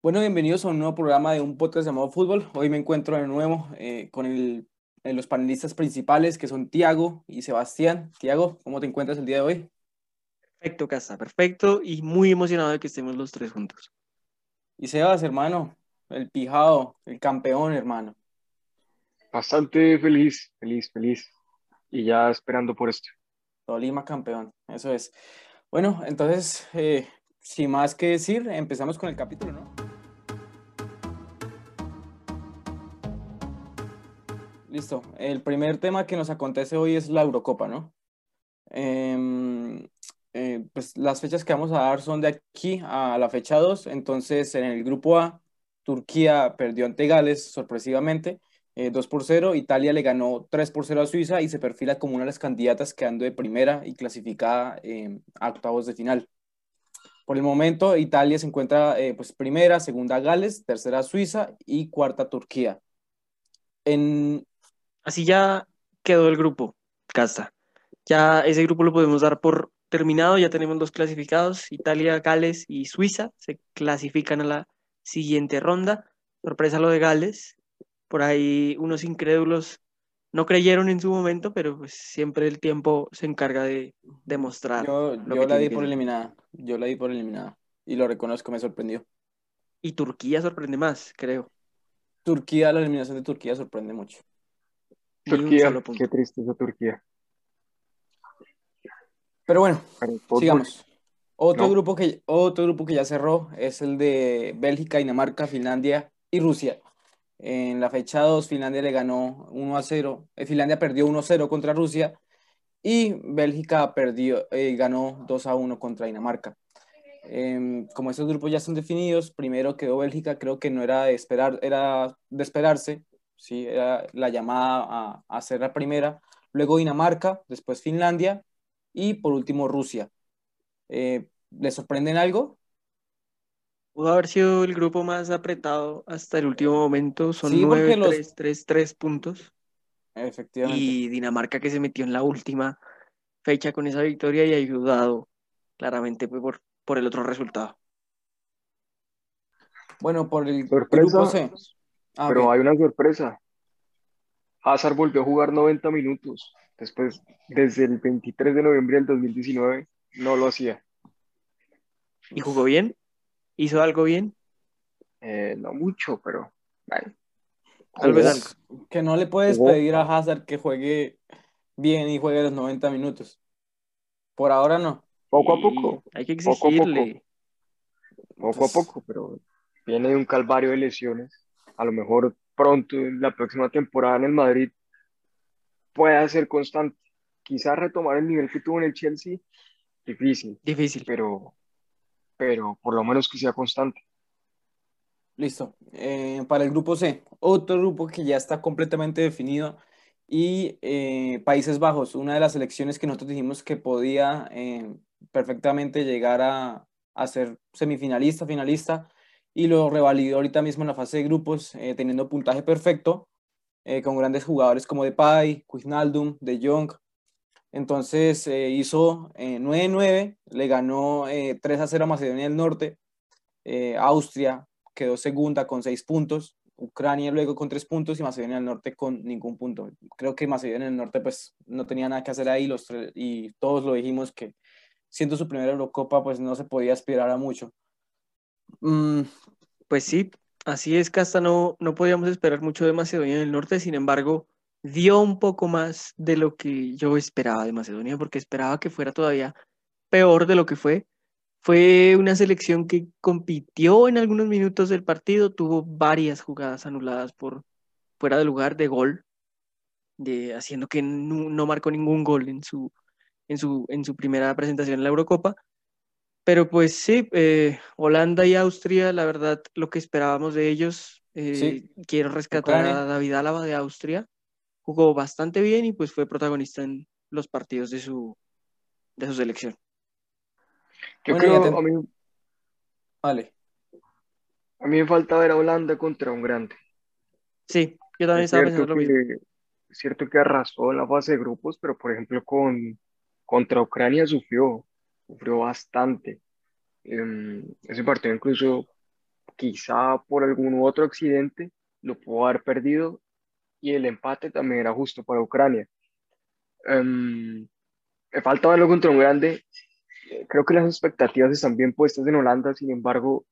Bueno, bienvenidos a un nuevo programa de un podcast llamado Fútbol. Hoy me encuentro de nuevo eh, con el, eh, los panelistas principales que son Tiago y Sebastián. Tiago, ¿cómo te encuentras el día de hoy? Perfecto, Casa, perfecto y muy emocionado de que estemos los tres juntos. Y Sebas, hermano, el pijado, el campeón, hermano. Bastante feliz, feliz, feliz. Y ya esperando por esto. Tolima campeón, eso es. Bueno, entonces, eh, sin más que decir, empezamos con el capítulo, ¿no? Listo. El primer tema que nos acontece hoy es la Eurocopa, ¿no? Em, eh, pues las fechas que vamos a dar son de aquí a la fecha 2. Entonces, en el grupo A, Turquía perdió ante Gales sorpresivamente, 2 eh, por 0. Italia le ganó 3 por 0 a Suiza y se perfila como una de las candidatas quedando de primera y clasificada em, a octavos de final. Por el momento, Italia se encuentra eh, pues primera, segunda Gales, tercera Suiza y cuarta Turquía. En, Así ya quedó el grupo, Casta. Ya ese grupo lo podemos dar por terminado, ya tenemos dos clasificados, Italia, Gales y Suiza se clasifican a la siguiente ronda. Sorpresa lo de Gales, por ahí unos incrédulos no creyeron en su momento, pero pues siempre el tiempo se encarga de demostrar. Yo, yo la di por eliminada, yo la di por eliminada y lo reconozco, me sorprendió. Y Turquía sorprende más, creo. Turquía, la eliminación de Turquía sorprende mucho. Turquía, qué tristeza Turquía. Pero bueno, sigamos. Otro, grupo que, otro grupo que ya cerró es el de Bélgica, Dinamarca, Finlandia y Rusia. En la fecha 2, Finlandia le ganó 1 a 0. Eh, Finlandia perdió 1 a 0 contra Rusia y Bélgica perdió, eh, ganó 2 a 1 contra Dinamarca. Em, como esos grupos ya están definidos, primero quedó Bélgica, creo que no era de esperar, era de esperarse, ¿sí? Era la llamada a, ser la primera, luego Dinamarca, después Finlandia y por último Rusia. Eh, ¿Le sorprenden algo? Pudo haber sido el grupo más apretado hasta el último momento. Son sí, nueve, los... tres, puntos. Efectivamente. Y Dinamarca que se metió en la última fecha con esa victoria y ha ayudado claramente por, por el otro resultado. Bueno, por el grupo C. Ah, pero hay una sorpresa. Hazard volvió a jugar 90 minutos. Después, desde el 23 de noviembre del 2019, no lo hacía. ¿Y jugó bien? ¿Hizo algo bien? Eh, no mucho, pero Tal vez Que no le puedes pedir a Hazard que juegue bien y juegue los 90 minutos. Por ahora no. Poco a poco. Hay que exigirle. Poco a poco, pero viene de un calvario de lesiones a lo mejor pronto, la próxima temporada en el Madrid, pueda ser constante. Quizás retomar el nivel que tuvo en el Chelsea, difícil. Difícil. Pero, pero por lo menos que sea constante. Listo. Eh, para el grupo C, otro grupo que ya está completamente definido y eh, Países Bajos, una de las selecciones que nosotros dijimos que podía eh, perfectamente llegar a, a ser semifinalista, finalista, y lo revalidó ahorita mismo en la fase de grupos, eh, teniendo puntaje perfecto, eh, con grandes jugadores como Depay, Wijnaldum, De Jong. Entonces eh, hizo 9-9, le ganó 3 0 a Macedonia del Norte, Austria quedó segunda con 6 puntos, Ucrania luego con 3 puntos y Macedonia del Norte con ningún punto. Creo que Macedonia del Norte pues no tenía nada que hacer ahí los y todos lo dijimos que siendo su primera Eurocopa pues no se podía aspirar a mucho. Mm, pues sí, así es que hasta no, no podíamos esperar mucho de Macedonia del Norte, sin embargo, dio un poco más de lo que yo esperaba de Macedonia, porque esperaba que fuera todavía peor de lo que fue. Fue una selección que compitió en algunos minutos del partido, tuvo varias jugadas anuladas por fuera de lugar de gol, de, haciendo que no, no marcó ningún gol en su, en, su, en su primera presentación en la Eurocopa. Pero pues sí, eh, Holanda y Austria, la verdad, lo que esperábamos de ellos. Eh, quiero rescatar a David Álava de Austria. Jugó bastante bien y pues fue protagonista en los partidos de su, de su selección. Yo creo, a mí, vale. a mí me falta ver a Holanda contra un grande. Sí, yo también estaba pensando lo mismo. Es cierto que arrasó en la fase de grupos, pero por ejemplo con, contra Ucrania sufrió sufrió bastante. Em, ese partido incluso quizá por algún otro accidente lo pudo haber perdido y el empate también era justo para Ucrania. Um, me falta verlo contra un grande. Creo que las expectativas están bien puestas en Holanda, sin embargo,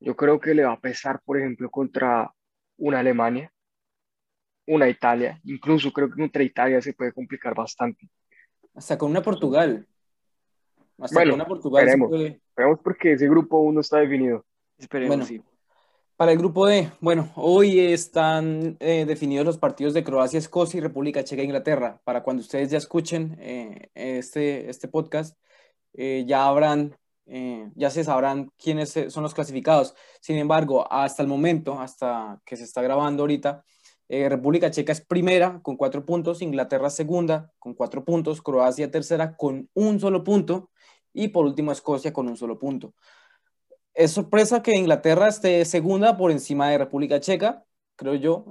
yo creo que le va a pesar, por ejemplo, contra una Alemania, una Italia, incluso creo que contra Italia se puede complicar bastante. Hasta con una Portugal. Hasta bueno, con una Portugal esperemos, porque ese grupo aún no está definido. Esperemos, sí. Para el grupo D, bueno, hoy están eh, definidos los partidos de Croacia, Escocia y República Checa e Inglaterra. Para cuando ustedes ya escuchen eh, este, este podcast, eh, ya habrán, ya se sabrán quiénes son los clasificados. Sin embargo, hasta el momento, hasta que se está grabando ahorita, República Checa es primera con cuatro puntos, Inglaterra segunda con cuatro puntos, Croacia tercera con un solo punto y por último Escocia con un solo punto es sorpresa que Inglaterra esté segunda por encima de República Checa, creo yo.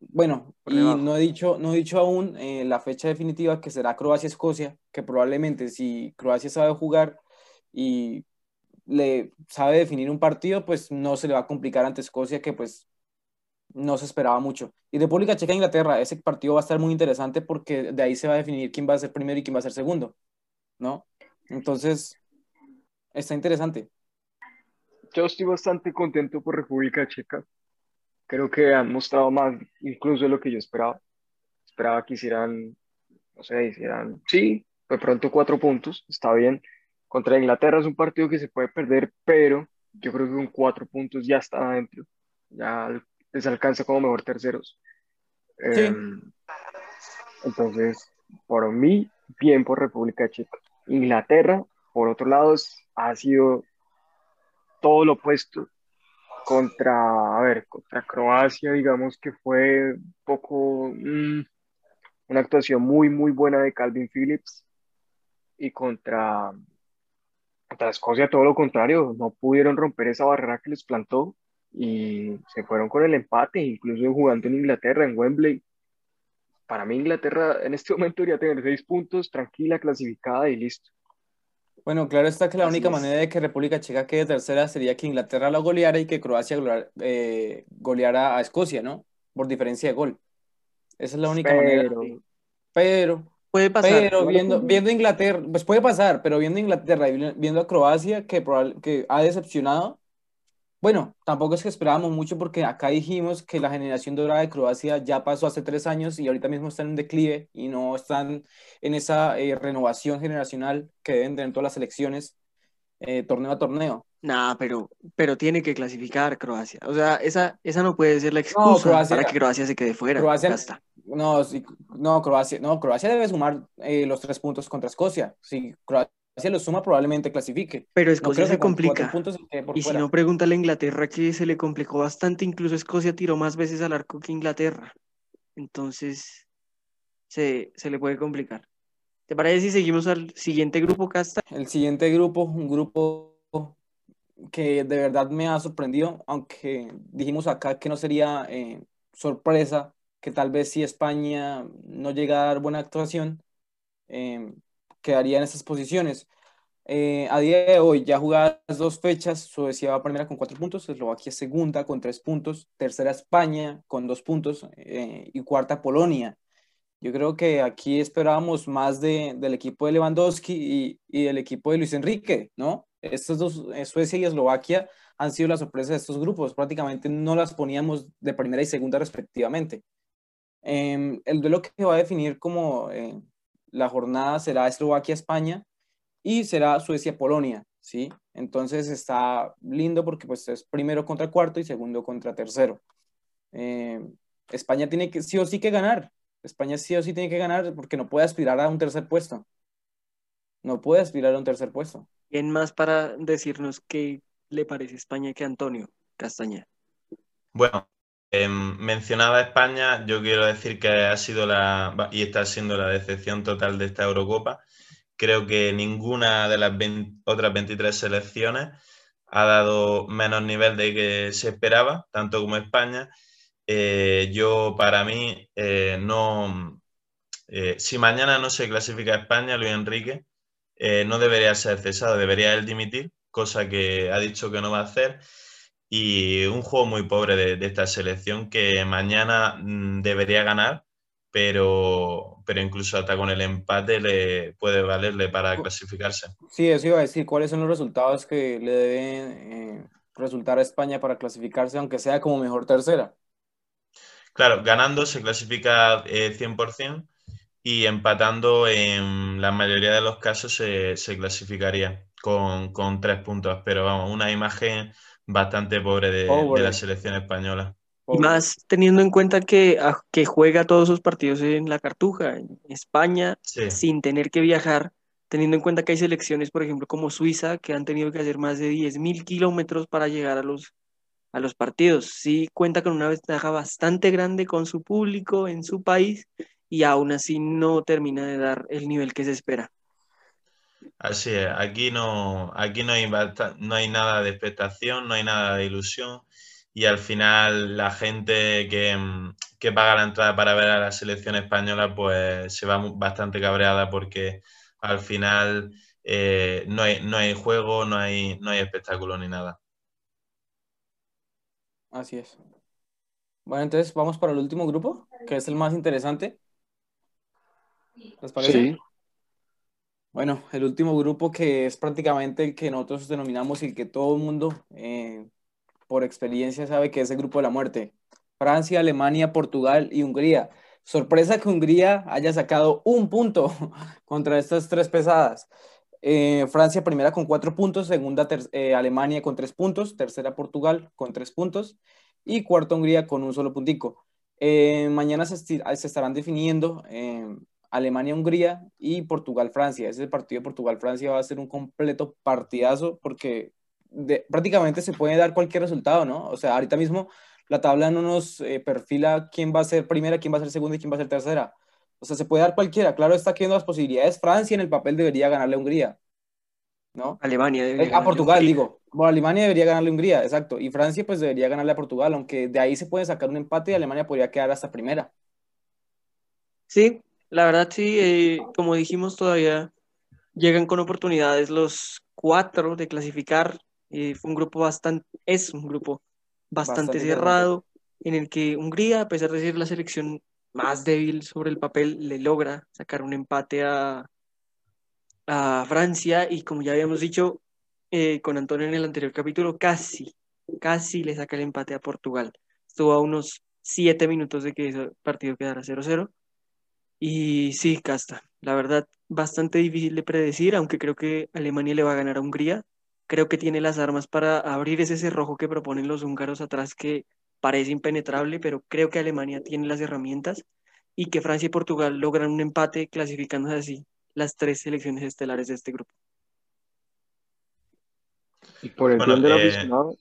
bueno, y no he dicho, no he dicho aún eh, la fecha definitiva que será Croacia-Escocia, que probablemente si Croacia sabe jugar y le sabe definir un partido, pues no se le va a complicar ante Escocia, que pues no se esperaba mucho. Y República Checa-Inglaterra, ese partido va a estar muy interesante porque de ahí se va a definir quién va a ser primero y quién va a ser segundo, ¿no? Entonces, está interesante yo estoy bastante contento por República Checa. Creo que han mostrado más incluso de lo que yo esperaba. Esperaba que hicieran, no sé, hicieran, sí, de pronto cuatro puntos, está bien. Contra Inglaterra es un partido que se puede perder, pero yo creo que con cuatro puntos ya está adentro. Ya les alcanza como mejor terceros. Em, entonces, por mí, bien por República Checa. Inglaterra, por otro lado, ha sido todo lo opuesto contra, a ver, contra Croacia, digamos que fue un poco mm, una actuación muy, muy buena de Calvin Phillips y contra, contra Escocia todo lo contrario, no pudieron romper esa barrera que les plantó y se fueron con el empate, incluso jugando en Inglaterra, en Wembley. Para mí Inglaterra en este momento debería tener seis puntos, tranquila, clasificada y listo. Bueno, claro está que la única manera de que República Checa quede tercera sería que Inglaterra la goleara y que Croacia eh, goleara a Escocia, ¿no? Por diferencia de gol. Esa es la única manera. Pero, puede pasar. Pero viendo, viendo Inglaterra, pues puede pasar, pero viendo Inglaterra y viendo a Croacia, que, que ha decepcionado, bueno, tampoco es que esperábamos mucho porque acá dijimos que la generación dorada de Croacia ya pasó hace tres años y ahorita mismo están en declive y no están en esa eh, renovación generacional que deben tener todas las selecciones eh, torneo a torneo. Nah, pero, pero tiene que clasificar Croacia. O sea, esa, esa no puede ser la excusa para que Croacia se quede fuera. Croacia, No, no, Croacia, no, Croacia debe sumar eh, los tres puntos contra Escocia. Si Croacia si lo suma, probablemente clasifique. Pero Escocia se complica. y si no, pregúntale a Inglaterra que se le complicó bastante. Incluso Escocia tiró más veces al arco que Inglaterra. Entonces, se, le puede complicar. ¿Te parece si seguimos al siguiente grupo, Casta? El siguiente grupo, un grupo que de verdad me ha sorprendido, aunque dijimos acá que no sería eh, sorpresa, que tal vez si España no llega a dar buena actuación, eh, quedaría en esas posiciones. Eh, a día de hoy, ya jugadas dos fechas, Suecia va primera con cuatro puntos, Eslovaquia segunda con tres puntos, tercera España con dos puntos eh, y cuarta Polonia. Yo creo que aquí esperábamos más de, del equipo de Lewandowski y, y, del equipo de Luis Enrique, ¿no? Estos dos, eh, Suecia y Eslovaquia, han sido la sorpresa de estos grupos, prácticamente no las poníamos de primera y segunda respectivamente. Em, el duelo que va a definir como la jornada será Eslovaquia-España y será Suecia-Polonia, ¿sí? Entonces está lindo porque pues es primero contra cuarto y segundo contra tercero. Eh, España tiene que sí o sí que ganar. España sí o sí tiene que ganar porque no puede aspirar a un tercer puesto. No puede aspirar a un tercer puesto. ¿Quién más para decirnos qué le parece España que Antonio Castaña? Bueno, Em, mencionaba España, yo quiero decir que ha sido la, y está siendo la decepción total de esta Eurocopa. Creo que ninguna de las otras 23 selecciones ha dado menos nivel de que se esperaba, tanto como España. Eh, yo, para mí, eh, no. Eh, si mañana no se clasifica España, Luis Enrique no debería ser cesado, debería él dimitir, cosa que ha dicho que no va a hacer y un juego muy pobre de, esta selección que mañana mm, debería ganar, pero, pero incluso hasta con el empate le puede valerle para clasificarse. Sí, eso iba a decir, ¿cuáles son los resultados que le deben eh, resultar a España para clasificarse, aunque sea como mejor tercera? Claro, ganando se clasifica 100% eh, y empatando en la mayoría de los casos se, clasificaría con, con, tres puntos, pero vamos, una imagen bastante pobre de, la selección española. Y más teniendo en cuenta que, ah, que juega todos sus partidos en la Cartuja, en España, sin tener que viajar, teniendo en cuenta que hay selecciones, por ejemplo, como Suiza, que han tenido que hacer más de 10.000 kilómetros para llegar a los, a los partidos. Sí cuenta con una ventaja bastante grande con su público en su país y aún así no termina de dar el nivel que se espera. Así es, aquí no, aquí no hay, no hay nada de expectación, no hay nada de ilusión y al final la gente que, que, paga la entrada para ver a la selección española pues se va bastante cabreada porque al final eh, no, hay, no hay juego, no hay, no hay espectáculo ni nada. Así es. Bueno, entonces vamos para el último grupo, que es el más interesante. ¿Les parece? Sí. Bueno, el último grupo que es prácticamente el que nosotros denominamos y que todo el mundo eh, por experiencia sabe que es el grupo de la muerte. Francia, Alemania, Portugal y Hungría. Sorpresa que Hungría haya sacado un punto contra estas tres pesadas. Eh, Francia primera con cuatro puntos, segunda eh, Alemania con tres puntos, tercera Portugal con tres puntos y cuarta Hungría con un solo puntico. mañana se, se, estarán definiendo Alemania-Hungría y Portugal-Francia. Ese partido de Portugal-Francia va a ser un completo partidazo porque prácticamente se puede dar cualquier resultado, ¿no? O sea, ahorita mismo la tabla no nos eh, perfila quién va a ser primera, quién va a ser segunda y quién va a ser tercera. O sea, se puede dar cualquiera. Claro, está aquí las posibilidades. Francia en el papel debería ganarle a Hungría. ¿No? Alemania eh, A Portugal, digo. Bueno, Alemania debería ganarle a Hungría, exacto. Y Francia, pues debería ganarle a Portugal, aunque de ahí se puede sacar un empate y Alemania podría quedar hasta primera. Sí, la verdad sí, eh, como dijimos todavía, llegan con oportunidades los cuatro de clasificar. Eh, fue un grupo bastante, es un grupo bastante, cerrado, en el que Hungría, a pesar de ser la selección más débil sobre el papel, le logra sacar un empate a, a Francia y como ya habíamos dicho eh, con Antonio en el anterior capítulo, casi, casi le saca el empate a Portugal. Estuvo a unos siete minutos de que ese partido quedara 0-0 y sí, Casta, la verdad, bastante difícil de predecir, aunque creo que Alemania le va a ganar a Hungría. Creo que tiene las armas para abrir ese cerrojo que proponen los húngaros atrás que parece impenetrable, pero creo que Alemania tiene las herramientas y que Francia y Portugal logran un empate clasificándose así las tres selecciones estelares de este grupo. Y por el bien del eh, aficionado,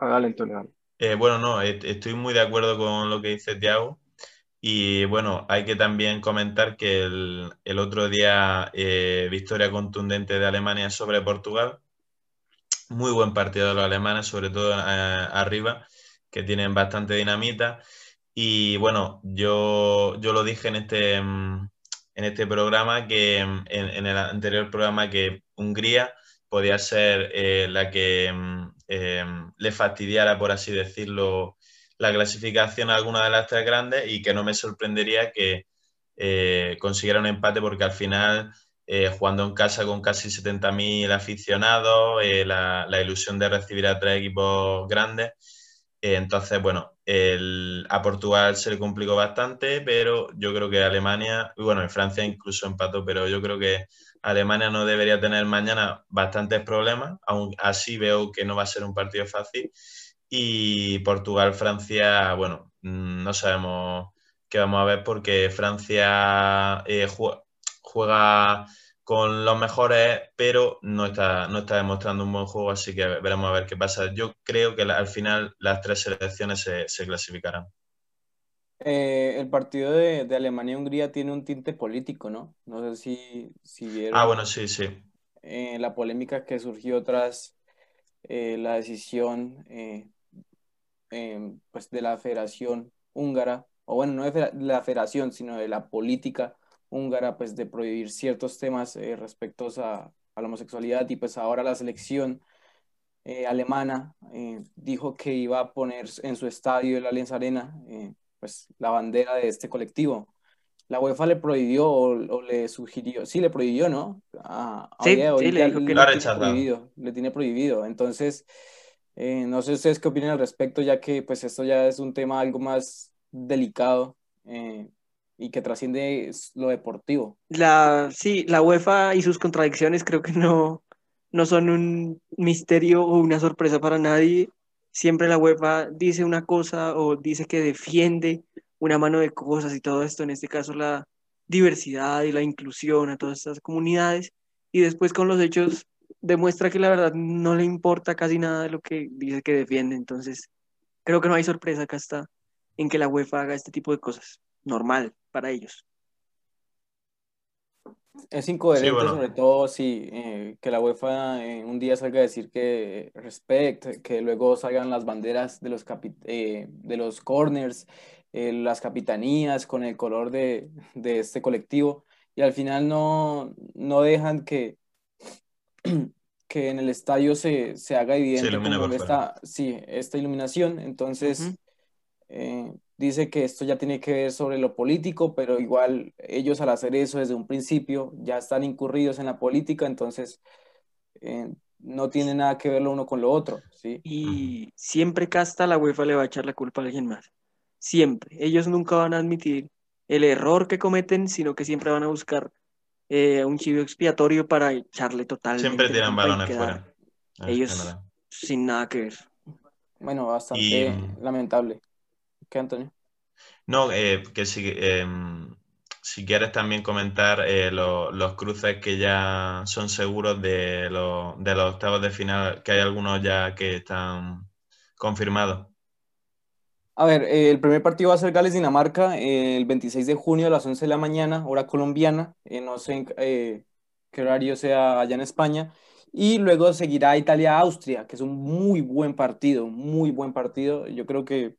hágale, Antonio. Eh, bueno, no, estoy muy de acuerdo con lo que dice Tiago. Y bueno, hay que también comentar que el, otro día eh, victoria contundente de Alemania sobre Portugal. Muy buen partido de los alemanes, sobre todo eh, arriba, que tienen bastante dinamita. Y bueno, yo, yo lo dije en este, en este programa, que en, el anterior programa, que Hungría podía ser eh, la que le fastidiara, por así decirlo, la clasificación a alguna de las tres grandes y que no me sorprendería que eh, consiguiera un empate porque al final, eh, jugando en casa con casi 70.000 aficionados, eh, la, ilusión de recibir a tres equipos grandes. entonces, bueno, a Portugal se le complicó bastante, pero yo creo que Alemania, bueno, en Francia incluso empató, pero yo creo que Alemania no debería tener mañana bastantes problemas, aún así veo que no va a ser un partido fácil y Portugal-Francia, bueno, mm, no sabemos qué vamos a ver porque Francia eh, juega, con los mejores, pero no está, no está demostrando un buen juego, así que veremos a ver qué pasa. Yo creo que al final las tres selecciones se, clasificarán. Eh, el partido de, Alemania-Hungría tiene un tinte político, ¿no? No sé si, si vieron. Ah, bueno, sí, sí. Eh, la polémica que surgió tras la decisión Em, pues de la Federación Húngara, o bueno, no de la Federación, sino de la política húngara, pues de prohibir ciertos temas eh, respecto a, la homosexualidad y pues ahora la selección eh, alemana eh, dijo que iba a poner en su estadio, el Allianz Arena, eh, pues la bandera de este colectivo. La UEFA le prohibió o, le sugirió, sí, le prohibió, ¿no? A, sí, sí, le dijo que le, tiene prohibido, le tiene prohibido. Entonces, no sé ustedes qué opinan al respecto, ya que pues esto ya es un tema algo más delicado y que trasciende lo deportivo. La, sí, la UEFA y sus contradicciones creo que no, no son un misterio o una sorpresa para nadie. Siempre la UEFA dice una cosa o dice que defiende una mano de cosas y todo esto, en este caso la diversidad y la inclusión a todas estas comunidades, y después con los hechos demuestra que la verdad no le importa casi nada de lo que dice que defiende. Entonces, creo que no hay sorpresa acá está en que la UEFA haga este tipo de cosas. Normal para ellos. Es incoherente, sobre todo si eh, que la UEFA eh, un día salga a decir que respect, que luego salgan las banderas de los, eh, de los corners, las capitanías con el color de, de, este colectivo, y al final no, no dejan que, que en el estadio se, se haga evidente esta, sí, esta iluminación. Entonces, dice que esto ya tiene que ver sobre lo político, pero igual ellos al hacer eso desde un principio ya están incurridos en la política, entonces eh, no tiene nada que ver lo uno con lo otro. ¿sí? Y siempre casta la UEFA le va a echar la culpa a alguien más. Siempre. Ellos nunca van a admitir el error que cometen, sino que siempre van a buscar eh, un chivo expiatorio para echarle totalmente. Siempre tiran balones fuera. Ellos sin nada que ver. Bueno, bastante lamentable. ¿Qué, Antonio? No, eh, que si, em, si quieres también comentar eh, los cruces que ya son seguros de, de los octavos de final, que hay algunos ya que están confirmados. A ver, eh, el primer partido va a ser Gales-Dinamarca el 26 de junio a las 11 de la mañana, hora colombiana. no sé qué horario sea allá en España. Y luego seguirá Italia-Austria, que es un muy buen partido, muy buen partido. Yo creo que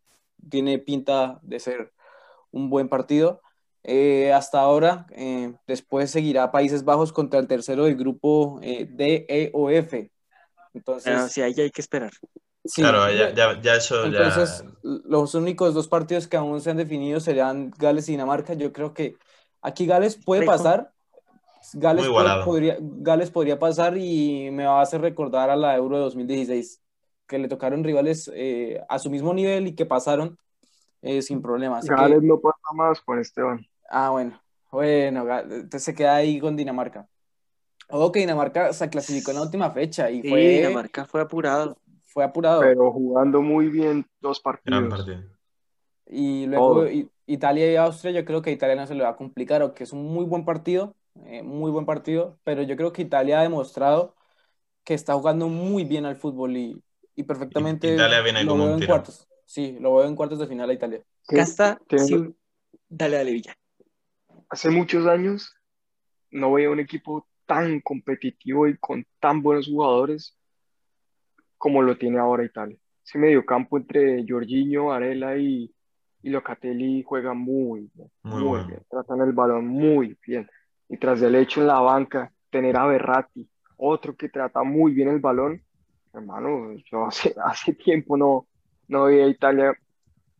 tiene pinta de ser un buen partido. Eh, hasta ahora, eh, después seguirá Países Bajos contra el tercero del grupo eh, D, E o F. Entonces, ah, sí, ahí hay que esperar. Claro, ya, ya, eso entonces, los únicos dos partidos que aún se han definido serían Gales y Dinamarca. Yo creo que aquí Gales puede pasar. Gales, podría, Gales podría pasar y me va a hacer recordar a la Euro de 2016 que le tocaron rivales eh, a su mismo nivel y que pasaron eh, sin problemas. Gales no pasa más con Esteban. Ah, bueno. Bueno, entonces se queda ahí con Dinamarca. Ojo que Dinamarca se clasificó en la última fecha y fue... Dinamarca fue apurado. Fue apurado. Pero jugando muy bien dos partidos. Y luego Italia y Austria, yo creo que a Italia no se le va a complicar, o que es un muy buen partido, eh, muy buen partido, pero yo creo que Italia ha demostrado que está jugando muy bien al fútbol y, y perfectamente Italia viene lo veo en cuartos. Sí, lo veo en cuartos de final a Italia. Casta, dale, dale, Villa. Hace muchos años no veía un equipo tan competitivo y con tan buenos jugadores como lo tiene ahora Italia. Ese medio campo entre Jorginho, Arela y, y Locatelli juega muy bien, muy, bien. Tratan el balón muy bien. Y tras del hecho en la banca, tener a Berratti, otro que trata muy bien el balón, hermano, yo hace, hace tiempo no, no veía a Italia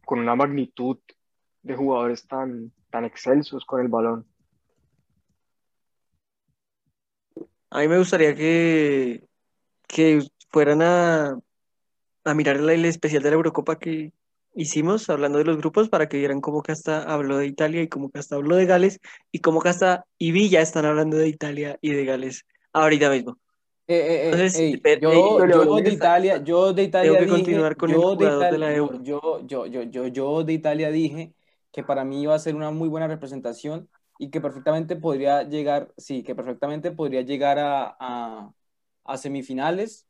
con una magnitud de jugadores tan, tan excelsos con el balón. A mí me gustaría que, que fueran a, a mirar el, especial de la Eurocopa que hicimos hablando de los grupos para que vieran cómo que hasta habló de Italia y cómo que hasta habló de Gales y cómo que hasta y Villa están hablando de Italia y de Gales ahorita mismo. Eh, eh, eh, yo, de Italia, yo de Italia dije, yo de Italia, yo, yo, yo, yo, de Italia dije que para mí iba a ser una muy buena representación y que perfectamente podría llegar, sí, que perfectamente podría llegar a, a, semifinales.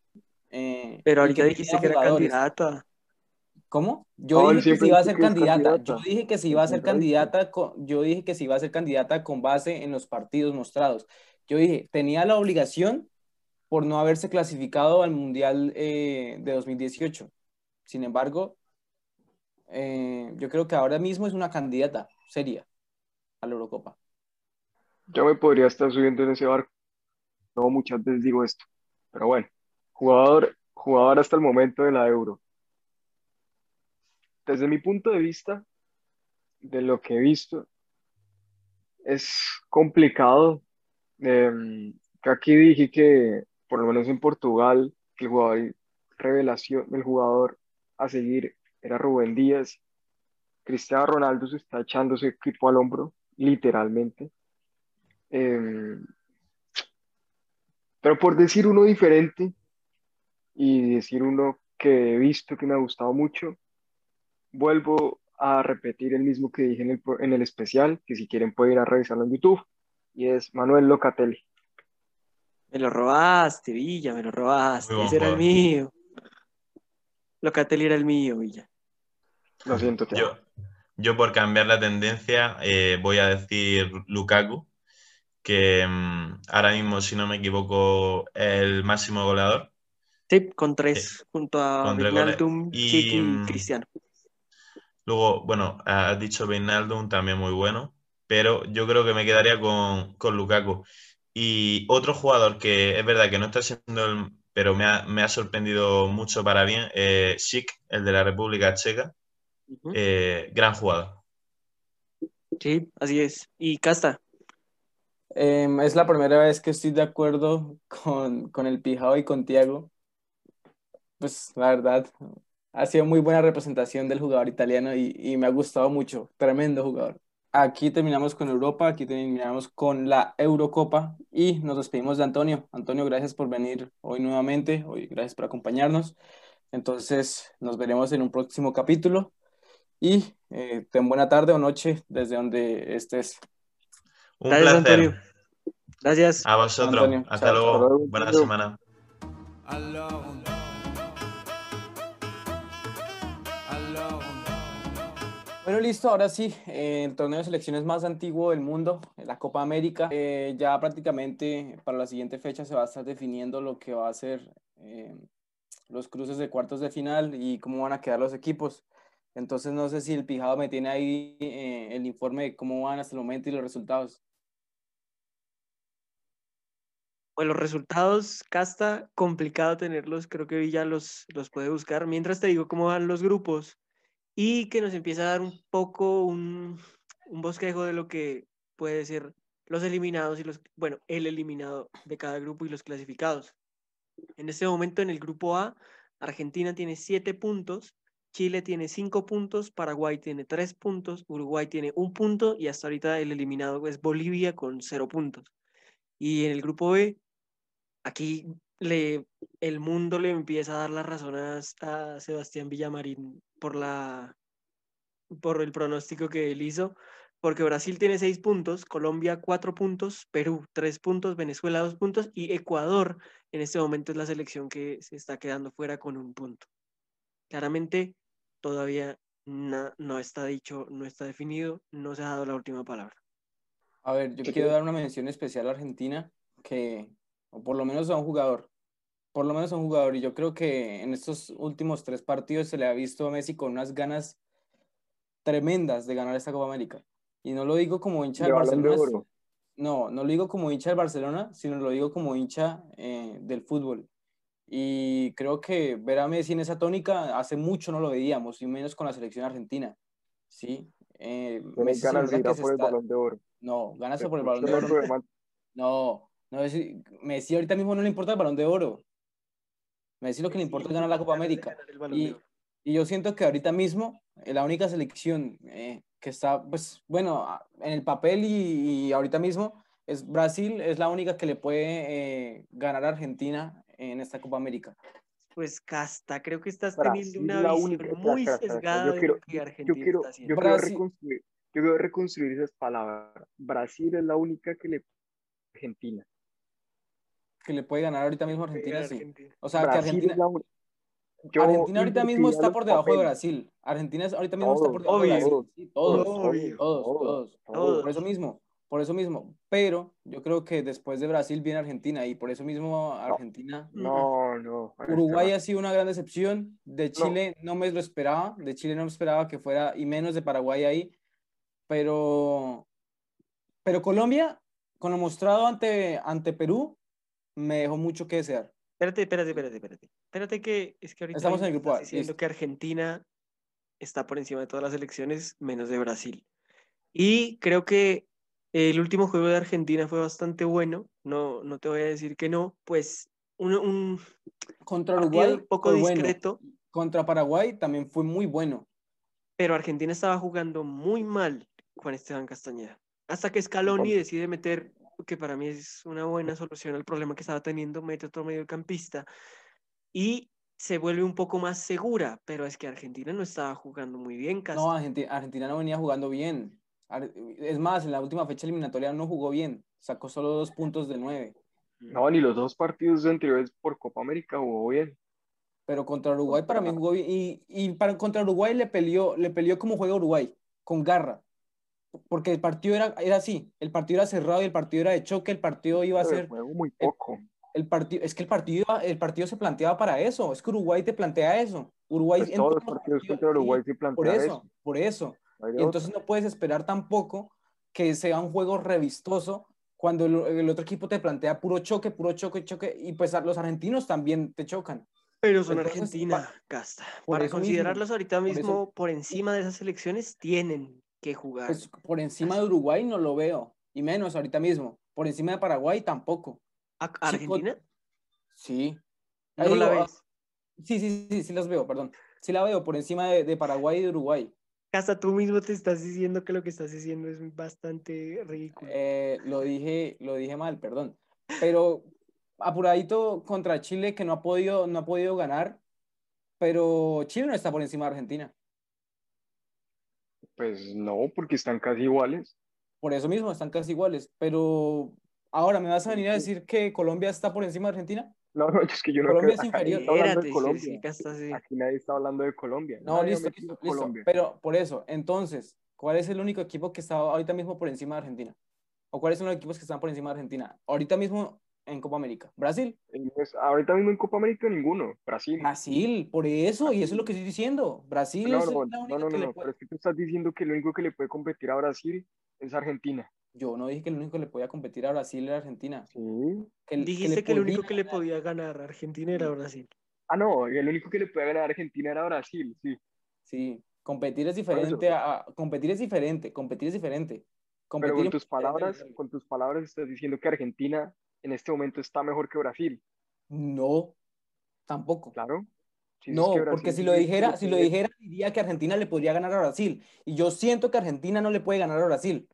Pero ahorita dijiste que era candidata. ¿Cómo? Yo dije que se iba a ser candidata. Yo dije que se iba a ser candidata. Con, yo dije que se iba a ser candidata con base en los partidos mostrados. Yo dije, tenía la obligación por no haberse clasificado al Mundial eh, de 2018. Sin embargo, eh, yo creo que ahora mismo es una candidata seria a la Eurocopa. Yo me podría estar subiendo en ese barco. No muchas veces digo esto, pero bueno, jugador, jugador hasta el momento de la Euro. Desde mi punto de vista, de lo que he visto, es complicado. Em, aquí dije que, por lo menos en Portugal, el jugador revelación, el jugador a seguir era Rubén Díaz. Cristiano Ronaldo se está echando ese equipo al hombro, literalmente. Em, pero por decir uno diferente y decir uno que he visto que me ha gustado mucho, vuelvo a repetir el mismo que dije en el, en el especial, que si quieren pueden ir a revisarlo en YouTube, y es Manuel Locatelli. Me lo robaste, Villa, me lo robaste. Ese era el mío. Locatelli era el mío, Villa. Lo siento, Yo, yo por cambiar la tendencia eh, voy a decir Lukaku, que mm, ahora mismo, si no me equivoco, es el máximo goleador. Sí, con tres, junto a Wijnaldum, y, y mm, Cristiano. Luego, bueno, has dicho Wijnaldum, también muy bueno, pero yo creo que me quedaría con, con Lukaku. Y otro jugador que es verdad que no está siendo el, pero me ha, sorprendido mucho para bien, eh, el de la República Checa, eh, gran jugador. Sí, así es. ¿Y Casta? Em, es la primera vez que estoy de acuerdo con, con el Pijao y con Tiago. Pues la verdad, ha sido muy buena representación del jugador italiano y, me ha gustado mucho. Tremendo jugador. Aquí terminamos con Europa, aquí terminamos con la Eurocopa y nos despedimos de Antonio. Antonio, gracias por venir hoy nuevamente, hoy gracias por acompañarnos. Entonces, nos veremos en un próximo capítulo y eh, ten buena tarde o noche desde donde estés. Un gracias, placer. Antonio. Gracias. A vosotros. Hasta luego. Buena semana. Bueno, listo, ahora sí, eh, el torneo de selecciones más antiguo del mundo, la Copa América, eh, ya prácticamente para la siguiente fecha se va a estar definiendo lo que va a ser eh, los cruces de cuartos de final y cómo van a quedar los equipos. Entonces no sé si el Pijado me tiene ahí el informe de cómo van hasta el momento y los resultados. Bueno, los resultados, Casta, complicado tenerlos, creo que Villa los, los puede buscar. Mientras te digo cómo van los grupos, y que nos empieza a dar un poco un, un bosquejo de lo que puede ser los eliminados y los, bueno, el eliminado de cada grupo y los clasificados. En este momento en el grupo A, Argentina tiene 7 puntos, Chile tiene 5 puntos, Paraguay tiene 3 puntos, Uruguay tiene un punto y hasta ahorita el eliminado es Bolivia con 0 puntos. Y en el grupo B, aquí le, el mundo le empieza a dar las razones a Sebastián Villamarín por, la, por el pronóstico que él hizo, porque Brasil tiene seis puntos, Colombia cuatro puntos, Perú tres puntos, Venezuela dos puntos y Ecuador en este momento es la selección que se está quedando fuera con un punto. Claramente todavía no está dicho, no está definido, no se ha dado la última palabra. A ver, yo quiero dar una mención especial a Argentina, que, o por lo menos a un jugador, por lo menos a un jugador. Y yo creo que en estos últimos tres partidos se le ha visto a Messi con unas ganas tremendas de ganar esta Copa América. Y no lo digo como hincha del Barcelona. no, no lo digo como hincha del Barcelona, sino lo digo como hincha eh, del fútbol. Y creo que ver a Messi en esa tónica hace mucho no lo veíamos, y menos con la selección argentina. ¿sí? Eh, Messi ganas de ir por el balón de oro. No, ganas por el balón de oro. No, no, Messi ahorita mismo no le importa el balón de oro. Messi lo que le importa es ganar la Copa América. Y, y, yo siento que ahorita mismo eh, la única selección eh, que está, pues bueno, en el papel y, ahorita mismo es Brasil, es la única que le puede eh, ganar a Argentina en esta Copa América. Pues Casta, creo que estás teniendo una visión muy sesgada yo quiero, de Argentina yo quiero, Yo quiero, reconstruir, yo quiero reconstruir esas palabras. Brasil es la única que le Argentina que le puede ganar ahorita mismo Argentina, sí. O sea, que Argentina. Argentina ahorita mismo está por debajo de Brasil. Argentina ahorita mismo está por debajo de Brasil. todos, todos, todos, Por eso mismo, por eso mismo. Pero yo creo que después de Brasil viene Argentina y por eso mismo Argentina. No, no. Uruguay ha sido una gran decepción. De Chile no, me lo esperaba. De Chile no me esperaba que fuera, y menos de Paraguay ahí. Pero, pero Colombia, con lo mostrado ante, ante Perú, me dejó mucho que desear. Espérate, espérate, espérate, espérate. Espérate que es que ahorita Estamos en el grupo A, diciendo listo. que Argentina está por encima de todas las elecciones, menos de Brasil. Y creo que el último juego de Argentina fue bastante bueno. No, no te voy a decir que no. Pues un, un Contra Uruguay un poco fue bueno. discreto, Contra Paraguay también fue muy bueno. pero Argentina estaba jugando muy mal Juan Esteban Castañeda. Hasta que Scaloni Con- decide meter, que para mí es una buena solución al problema que estaba teniendo, mete otro mediocampista y se vuelve un poco más segura, pero es que Argentina no estaba jugando muy bien. No, Argentina, Argentina no venía jugando bien. Es más, en la última fecha eliminatoria no jugó bien. Sacó solo dos puntos de nueve. No, ni los dos partidos anteriores por Copa América jugó bien. Pero contra Uruguay para mí jugó bien. Y, y para, contra Uruguay le peleó, le peleó como juega Uruguay, con garra. Porque el partido era, era así. El partido era cerrado y el partido era de choque. El partido iba a Pero ser. muy poco. El partido, es que el partido, el partido se planteaba para eso. Es que Uruguay te plantea eso. Uruguay Pues todos los partidos contra Uruguay sí, se por plantea eso, eso. por eso. Y entonces no puedes esperar tampoco que sea un juego revistoso cuando el, el otro equipo te plantea puro choque, puro choque, choque, y pues los argentinos también te chocan. Pero son Entonces, Argentina, Casta. por Para eso mismo, considerarlos ahorita por eso- mismo por encima de esas elecciones, tienen que jugar. Pues por encima de Uruguay no lo veo, y menos ahorita mismo. Por encima de Paraguay tampoco. ¿A- ¿Argentina? Sí. ¿No Ahí la digo, ves? Sí, sí, sí, sí las veo, perdón. Sí la veo por encima de, de Paraguay y de Uruguay. Hasta tú mismo te estás diciendo que lo que estás diciendo es bastante ridículo. Eh, lo dije, lo dije mal, perdón. Pero apuradito contra Chile que no ha podido, no ha podido ganar, pero Chile no está por encima de Argentina. Pues no, porque están casi iguales. Por eso mismo están casi iguales. Pero ahora me vas a venir a decir que Colombia está por encima de Argentina. No, no, es que yo no Colombia creo- es inferior. está hablando de Colombia. sí, sí. Aquí nadie está hablando de Colombia. No, Nadie listo, listo, listo. Colombia. Pero por eso, entonces, ¿cuál es el único equipo que está ahorita mismo por encima de Argentina? ¿O cuáles son los equipos que están por encima de Argentina? Ahorita mismo en Copa América. Brasil. Pues, ahorita mismo en Copa América ninguno. Brasil. Brasil, por eso, y eso es lo que estoy diciendo. Brasil No, es no, la no, única no, que no, le no, puede- pero es que tú estás diciendo que lo único que le puede competir a Brasil es Argentina. Yo no dije que el único que le podía competir a Brasil era Argentina. Sí. Que, Dijiste le que, el único podía que le podía ganar a Argentina era Brasil. Ah, no, el único que le puede ganar a Argentina era Brasil, sí. Sí, competir es diferente a, a- competir es diferente, competir es diferente. Pero con tus palabras, con tus palabras estás diciendo que Argentina en este momento está mejor que Brasil. No, tampoco. Claro. Si No, que porque si lo dijera, si lo dijera, diría que Argentina le podría ganar a Brasil. Y yo siento que Argentina no le puede ganar a Brasil.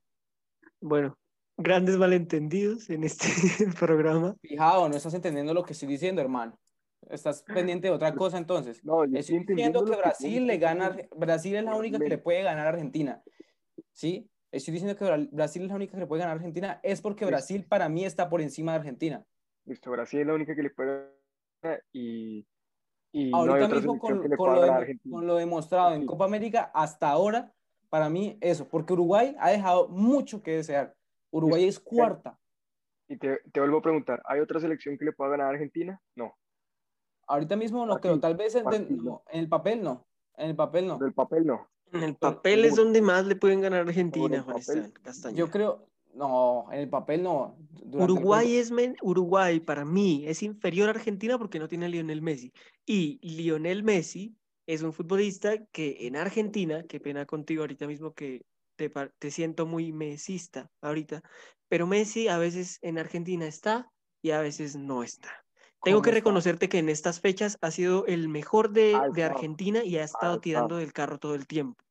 Bueno, grandes malentendidos en este programa. Fijado, no estás entendiendo lo que estoy diciendo, hermano. Estás pendiente de otra cosa entonces. No, yo Estoy estoy entendiendo diciendo que Brasil le gana. Brasil es la única que le puede ganar a Argentina. ¿Sí? Estoy diciendo que Bra- Brasil es la única que le puede ganar a Argentina, es porque. Brasil para mí está por encima de Argentina. Listo, Brasil es la única que le puede ganar y, y no Ahorita otra mismo con, con lo, de- con lo demostrado en Sí. Copa América hasta ahora, para mí eso, porque Uruguay ha dejado mucho que desear. Uruguay es cuarta. Y te, te vuelvo a preguntar, ¿hay otra selección que le pueda ganar a Argentina? No, Ahorita mismo no Brasil, creo, tal vez en, no, en el papel no, en el papel no. del papel no. En el Pero- papel es donde más le pueden ganar a Argentina, Juan Castañeda. Yo creo, no, en el papel no. Durante Uruguay es men- Uruguay para mí es inferior a Argentina porque no tiene a Lionel Messi. Y Lionel Messi es un futbolista que en Argentina, qué pena contigo ahorita mismo que te, te siento muy mesista ahorita, pero Messi a veces en Argentina está y a veces no está. Tengo ¿Cómo que reconocerte que en estas fechas ha sido el mejor de, de. Argentina y ha estado. tirando del carro todo el tiempo.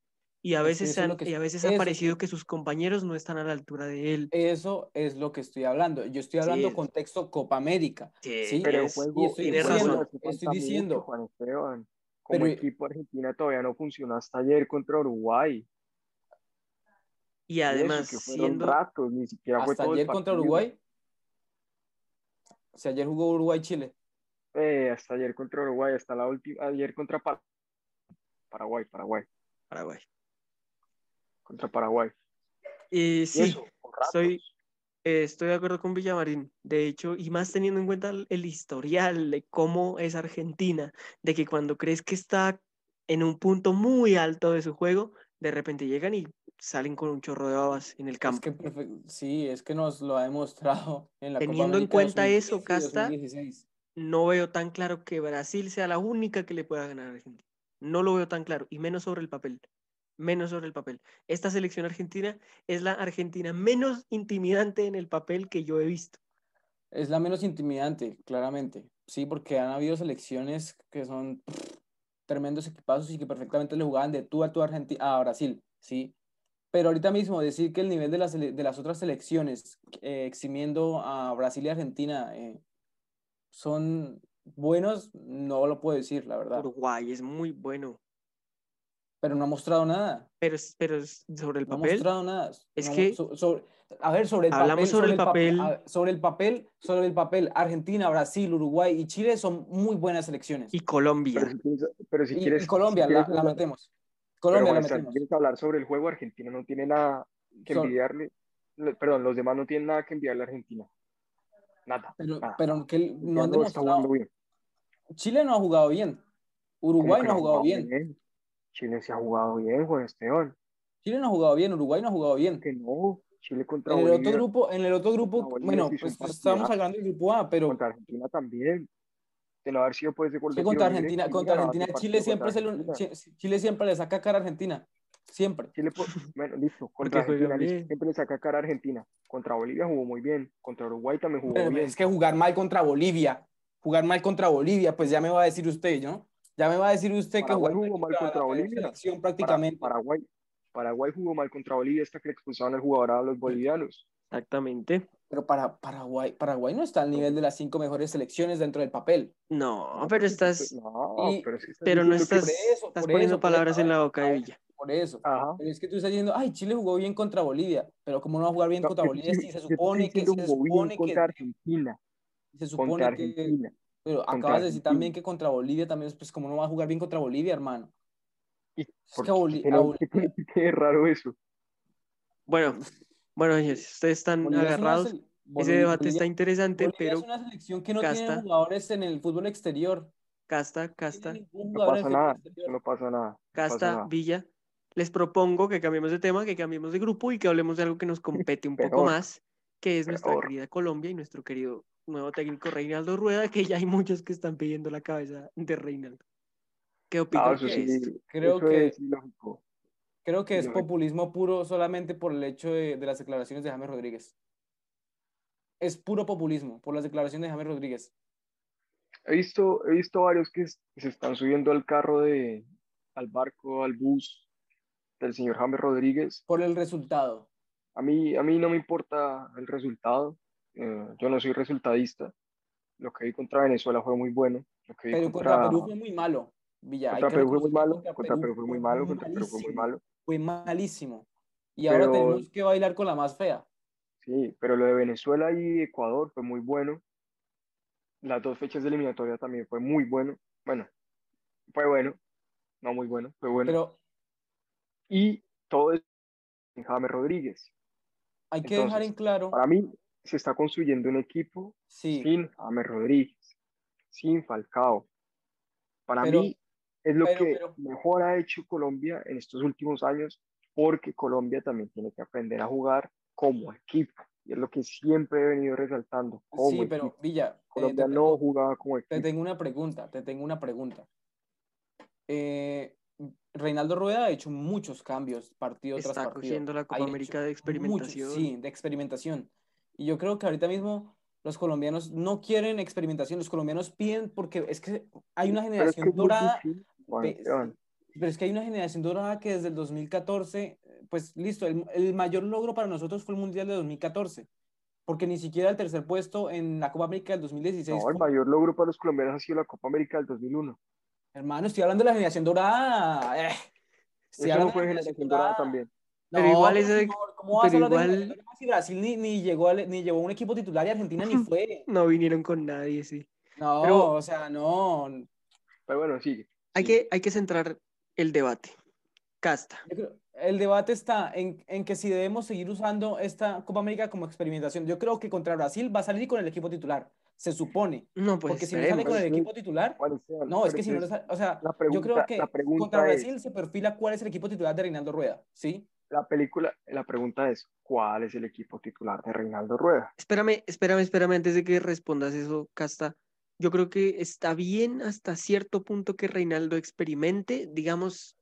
Y a Es que veces, eso es han- lo que- y a veces eso ha parecido que sus compañeros no están a la altura de él. Eso es lo que estoy hablando. Yo estoy hablando Sí. contexto Copa América. Sí, Pero el es- juego, y estoy razón. hace falta Estoy diciendo- Juan Esteban. Como Pero- equipo Argentina todavía no funcionó hasta ayer contra Uruguay. Y Y eso, además, que fueron siendo, ratos, ni siquiera fue Hasta todo ayer contra. Uruguay. O sea, ayer jugó Uruguay-Chile. Eh, hasta ayer contra Uruguay, hasta la última, ayer contra Pa- Paraguay, Paraguay, Paraguay. Contra Paraguay. Y sí, eso, estoy, eh, estoy de acuerdo con Villamarín. De hecho, y más teniendo en cuenta el, el historial de cómo es Argentina, de que cuando crees que está en un punto muy alto de su juego, de repente llegan y salen con un chorro de babas en el Es campo. que perfe- sí, es que nos lo ha demostrado en la Copa Teniendo en cuenta 2015 eso, Casta, 2016. no veo tan claro que Brasil sea la única que le pueda ganar a Argentina. No lo veo tan claro, y menos sobre el papel. Menos sobre el papel. Esta selección argentina es la Argentina menos intimidante en el papel que yo he visto. Es la menos intimidante, claramente. Sí, porque han habido selecciones que son pff, tremendos equipazos y que perfectamente le jugaban de tú a tú a, Argentina, a Brasil, ¿sí? Pero ahorita mismo decir que el nivel de las, de las otras selecciones, eh, eximiendo a Brasil y Argentina, eh, son buenos, no lo puedo decir, la verdad. Uruguay es muy bueno, Pero no ha mostrado nada. pero, es- pero es sobre el No ha papel. mostrado nada. Es No, que- so- sobre- a ver, sobre el Hablamos papel. sobre el pa- papel. sobre el papel, sobre el papel. Argentina, Brasil, Uruguay y Chile son muy buenas selecciones. Y Pero Colombia. si quieres, pero si Y- quieres, y Colombia si la, quieres la hablar- metemos. pero, Colombia la Juan, si metemos. quieres hablar sobre el juego, Argentina no tiene nada que Son- envidiarle. Perdón, los demás no tienen nada que enviarle a Argentina. Nada. Pero, nada. pero que no han demostrado. bien. Chile no ha jugado bien. Uruguay ¿Cómo que no ha jugado bien. Chile se ha jugado bien, Juan Esteban. Chile no ha jugado bien. Uruguay no ha jugado bien. Que no. Chile contra En el otro grupo, en el otro grupo, Bolivia bueno, sí un pues estamos hablando del grupo A, pero contra Argentina también. De no haber sido por ese gol de contra Argentina, Chile contra Argentina, Chile siempre, contra se Argentina. Chi- Chile siempre le saca cara a Argentina. Siempre. Chile, bueno, listo. Contra Argentina listo, siempre le saca cara a Argentina. Contra Bolivia jugó muy bien. Contra Uruguay también jugó Pero bien. es que jugar mal contra Bolivia, jugar mal contra Bolivia, pues ya me va a decir usted, ¿no? Ya me va a decir usted que Paraguay jugó mal contra Bolivia. prácticamente. Paraguay, Paraguay jugó mal contra Bolivia hasta que le expulsaron al jugador a los bolivianos. Exactamente. Pero para Paraguay, Paraguay no está al nivel de las cinco mejores selecciones dentro del papel. No, pero estás, No, Y- pero, es que estás pero no estás, por eso, estás por poniendo eso, palabras en la boca de Villa. Por eso. Ajá. Pero es que tú estás diciendo, ay, Chile jugó bien contra Bolivia, pero como no va a jugar bien No, contra Bolivia, sí se supone que se jugó bien supone contra que Argentina. se Contra supone que Argentina. Pero contra acabas de decir también que contra Bolivia también, pues como no va a jugar bien contra Bolivia, hermano. ¿Y Es que Bolivia- qué raro eso? Bueno, bueno, señores, ustedes están Bolivia es una agarrados. sele- Ese debate Bolivia- está interesante, Bolivia pero es una selección que no Casta. tiene jugadores en el fútbol exterior. Casta, No Casta, No pasa nada. No pasa nada. pasa Casta, nada. Villa, les propongo que cambiemos de tema, que cambiemos de grupo y que hablemos de algo que nos compete un poco más, que es nuestra querida Colombia y nuestro querido nuevo técnico Reinaldo Rueda, que ya hay muchos que están pidiendo la cabeza de Reinaldo. ¿Qué Ah, sí, esto? Creo eso que- es ilógico. Creo que es populismo puro solamente por el hecho de, de las declaraciones de James Rodríguez. Es puro populismo por las declaraciones de James Rodríguez. He visto, he visto varios que se están subiendo al carro de, al barco, al bus del señor James Rodríguez. Por el resultado. A mí, a mí no me importa el resultado. Eh, yo no soy resultadista. Lo que vi contra Venezuela fue muy bueno. Lo que vi Pero contra, contra Perú fue muy malo. Villa, contra Perú fue muy malo. Contra Perú fue muy malo. Contra Perú fue muy malo. Fue malísimo. Y ahora Pero- tenemos que bailar con la más fea. Sí, pero lo de Venezuela y Ecuador fue muy bueno. Las dos fechas de eliminatoria también fue muy bueno. Bueno, fue bueno. No muy bueno, fue bueno. Pero y todo es en James Rodríguez. hay que Entonces, dejar en claro, Para mí se está construyendo un equipo sí, sin James Rodríguez, sin Falcao. Para Pero- mí es lo pero- que pero- mejor ha hecho Colombia en estos últimos años, porque Colombia también tiene que aprender a jugar como equipo. Y es lo que siempre he venido resaltando, como sí, pero equipo. Villa, eh, Colombia te no tengo- jugaba como te equipo. tengo una pregunta, te tengo una pregunta. Eh, Reinaldo Rueda ha hecho muchos cambios partido tras Está partido. cogiendo la Ha Copa hecho América de experimentación. sí, de experimentación. Y yo creo que ahorita mismo los colombianos no quieren experimentación, los colombianos piden porque es que hay una Pero es que generación dorada, pero es que hay una generación dorada que desde el 2014, pues listo, el, el mayor logro para nosotros fue el Mundial de 2014, porque ni siquiera el tercer puesto en la Copa América del 2016 No, el fue- mayor logro para los colombianos ha sido la Copa América del 2001. Hermano, estoy hablando de la generación dorada. eh. Estoy Eso hablando no de fue la generación dorada también. Pero igual pero ese- ¿cómo- ¿Cómo vas a pero hablar de igual- dorada si Brasil ni, ni llegó al- ni llevó un equipo titular y Argentina ni fue? No vinieron con nadie, sí. No, Pero- o sea, no. Pero bueno, sigue. Hay Sí. que, hay que centrar el debate. Casta. Yo creo- el debate está en, en que si debemos seguir usando esta Copa América como experimentación. Yo creo que contra Brasil va a salir con el equipo titular, se supone. No, pues Porque si no sale con el equipo titular, Esteban, no, es que si no, sale- o sea, la yo pregunta- creo que pregunta contra es- Brasil se perfila cuál es el equipo titular de Reinaldo Rueda, ¿sí? La película, la pregunta es, ¿cuál es el equipo titular de Reinaldo Rueda? Espérame, espérame, espérame, antes de que respondas eso, Casta. yo creo que está bien hasta cierto punto que Reinaldo experimente, digamos,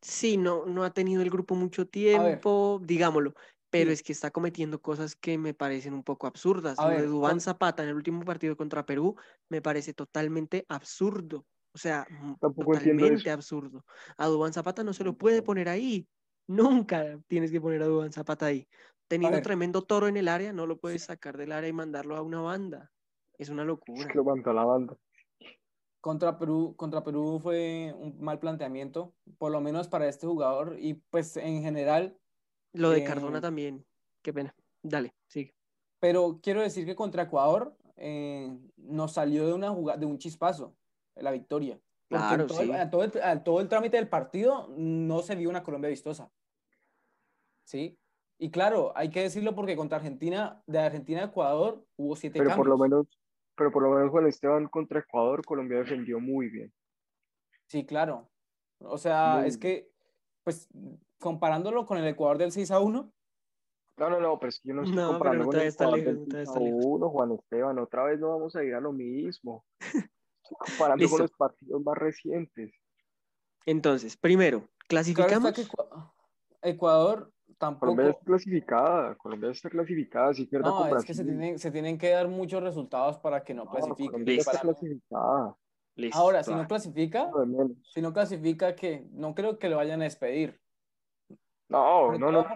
sí, no, no ha tenido el grupo mucho tiempo, digámoslo, pero es que está cometiendo cosas que me parecen un poco absurdas. Lo de Dubán Zapata en el último partido contra Perú me parece totalmente absurdo. O sea, totalmente absurdo. A Dubán Zapata no se lo puede poner ahí. Nunca tienes que poner a Dubán Zapata ahí. Teniendo tremendo toro en el área, no lo puedes sacar del área y mandarlo a una banda. Es una locura. Es que lo mandó la banda. Contra Perú, contra Perú fue un mal planteamiento, por lo menos para este jugador, y pues en general. Lo de Cardona eh, también, qué pena. Dale, sigue. Pero quiero decir que contra Ecuador eh, nos salió de, una jugada, de un chispazo la victoria. Claro, todo, sí. todo, el, todo el trámite del partido no se vio una Colombia vistosa. ¿Sí? Y claro, hay que decirlo porque contra Argentina, de Argentina a Ecuador, hubo siete pero Por lo menos, pero por lo menos Juan Esteban contra Ecuador, Colombia defendió muy bien. Sí, claro. O sea, es que, pues, comparándolo con el Ecuador del 6 a 1. No, no, no, pero es que yo no estoy comparando con el Ecuador del 6 a 1, Juan Esteban. Otra vez no vamos a ir a lo mismo. comparando con los partidos más recientes. Entonces, primero, clasificamos. Ecuador tampoco. Colombia está clasificada, Colombia está clasificada, sí pierda No, es que se tienen, se tienen que dar muchos resultados para que no, clasifique. Colombia está clasificada. Ahora, si no clasifica, si no clasifica, que no creo que lo vayan a despedir. No, no, no,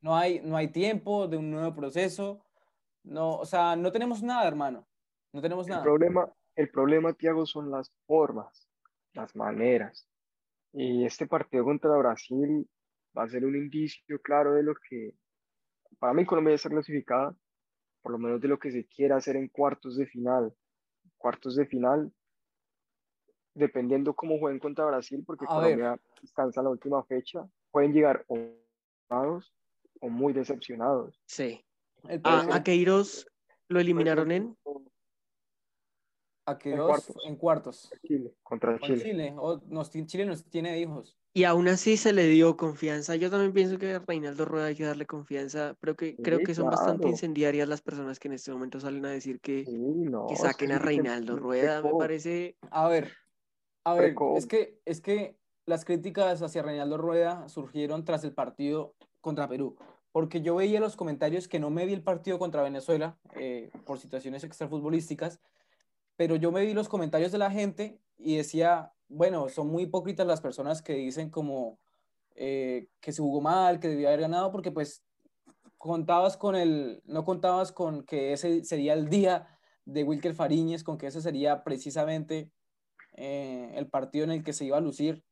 no. hay, no hay tiempo de un nuevo proceso. No, o sea, no tenemos nada, hermano. No tenemos nada. El problema, el problema, Tiago, son las formas, las maneras. Y este partido contra Brasil va a ser un indicio claro de lo que, para mí Colombia está clasificada, por lo menos de lo que se quiera hacer en cuartos de final. Cuartos de final, dependiendo cómo jueguen contra Brasil, porque Colombia descansa la última fecha, pueden llegar o o muy decepcionados. Sí. a, Queiroz lo eliminaron en a que en dos cuartos. en cuartos. Chile, contra Chile. Chile. O nos, Chile nos tiene hijos. Y aún así se le dio confianza. Yo también pienso que a Reinaldo Rueda hay que darle confianza, pero que creo que son bastante incendiarias las personas que en este momento salen a decir que, que saquen a Reinaldo Rueda. Me parece. A ver, a ver, es que, es que las críticas hacia Reinaldo Rueda surgieron tras el partido contra Perú. Porque yo veía los comentarios que no me vi el partido contra Venezuela eh, por situaciones extrafutbolísticas, pero yo me vi los comentarios de la gente y decía, bueno, son muy hipócritas las personas que dicen como eh, que se jugó mal, que debía haber ganado, porque pues contabas con el, no contabas con que ese sería el día de Wilker Fariñez, con que ese sería precisamente eh, el partido en el que se iba a lucir,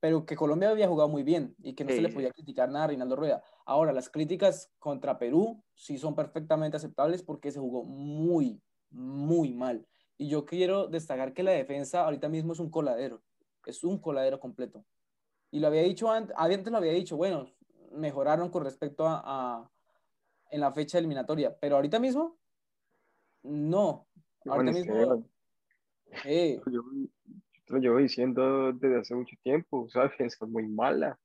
pero que Colombia había jugado muy bien y que no se le podía criticar nada a Reinaldo Rueda. Ahora, las críticas contra Perú sí son perfectamente aceptables porque se jugó muy, muy mal. Y yo quiero destacar que la defensa ahorita mismo es un coladero, es un coladero completo. Y lo había dicho antes, antes lo había dicho, bueno, mejoraron con respecto a, en la fecha eliminatoria, pero ahorita mismo, no. Ahorita mismo, eh, yo, lo llevo diciendo desde hace mucho tiempo, ¿sabes? Es muy mala.